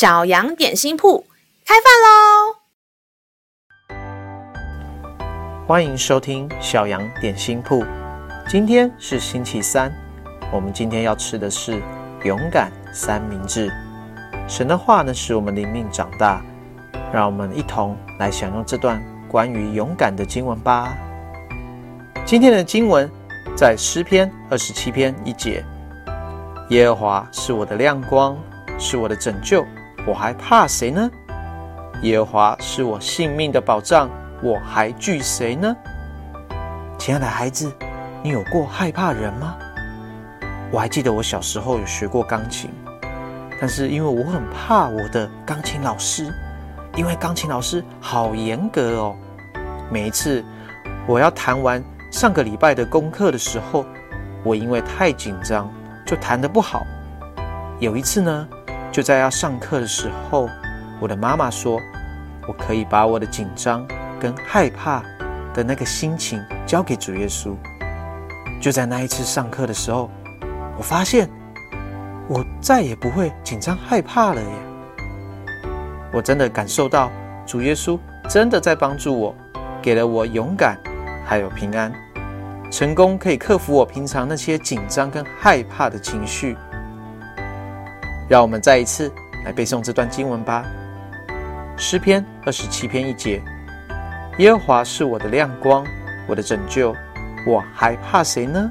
小羊点心铺开饭喽！欢迎收听小羊点心铺。今天是星期三，我们今天要吃的是勇敢三明治。神的话呢，使我们灵命长大。让我们一同来享用这段关于勇敢的经文吧。今天的经文在诗篇二十七篇一节：耶和华是我的亮光，是我的拯救。我还怕谁呢？耶和华是我性命的保障，我还惧谁呢？亲爱的孩子，你有过害怕人吗？我还记得我小时候有学过钢琴，但是因为我很怕我的钢琴老师，因为钢琴老师好严格哦。每一次我要弹完上个礼拜的功课的时候，我因为太紧张，就弹得不好。有一次呢，就在要上课的时候，我的妈妈说：“我可以把我的紧张跟害怕的那个心情交给主耶稣。”就在那一次上课的时候，我发现我再也不会紧张害怕了耶！我真的感受到主耶稣真的在帮助我，给了我勇敢，还有平安，成功可以克服我平常那些紧张跟害怕的情绪。让我们再一次来背诵这段经文吧。诗篇二十七篇一节：耶和华是我的亮光，我的拯救，我还怕谁呢？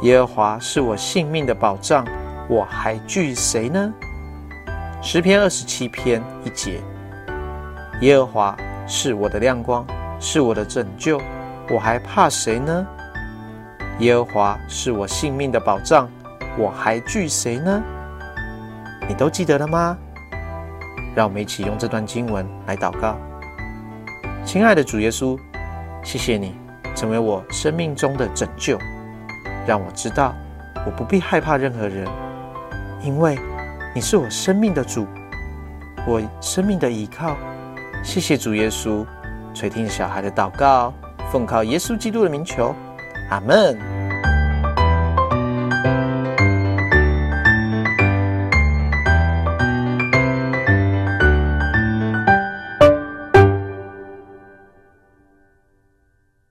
耶和华是我性命的保障，我还惧谁呢？诗篇二十七篇一节：耶和华是我的亮光，是我的拯救，我还怕谁呢？耶和华是我性命的保障，我还惧谁呢？你都记得了吗？让我们一起用这段经文来祷告。亲爱的主耶稣，谢谢你成为我生命中的拯救，让我知道我不必害怕任何人，因为你是我生命的主，我生命的依靠。谢谢主耶稣垂听小孩的祷告，奉靠耶稣基督的名求，阿门。